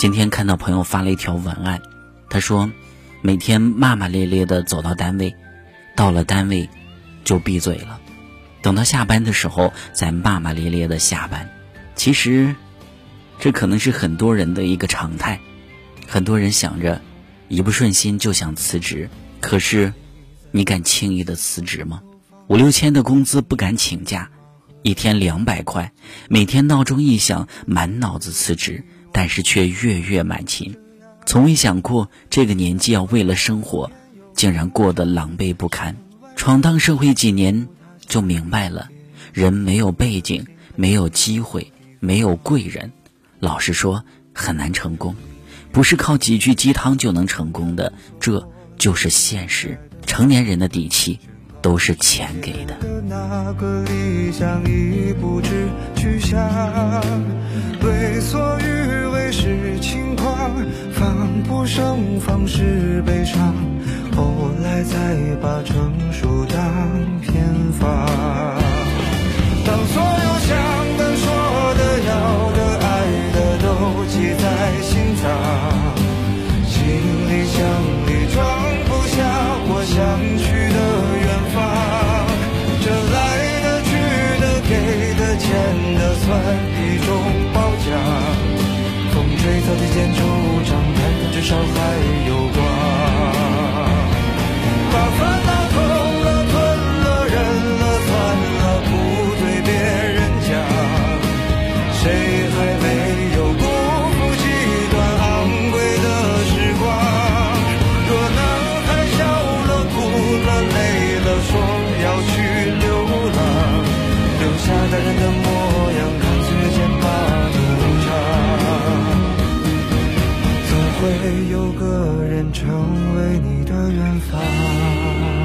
今天看到朋友发了一条文案，他说，每天骂骂咧咧的走到单位，到了单位就闭嘴了，等到下班的时候再骂骂咧咧的下班。其实，这可能是很多人的一个常态。很多人想着一不顺心就想辞职，可是你敢轻易的辞职吗？五六千的工资不敢请假，一天两百块，每天闹钟一响满脑子辞职。但是却月月满勤，从未想过这个年纪要为了生活，竟然过得狼狈不堪。闯荡社会几年，就明白了，人没有背景，没有机会，没有贵人，老实说很难成功，不是靠几句鸡汤就能成功的，这就是现实。成年人的底气，都是钱给的。那个理想已不知去向，为所欲是轻狂，防不胜防是悲伤，后来再把成熟当偏方。当所有想的、说的、要的、爱的都记在心脏，行李箱里装不下我想去的远方。这来的、去的、给的、欠的，算。一种，风吹草低见惆怅，看看至少还有个人成为你的远方。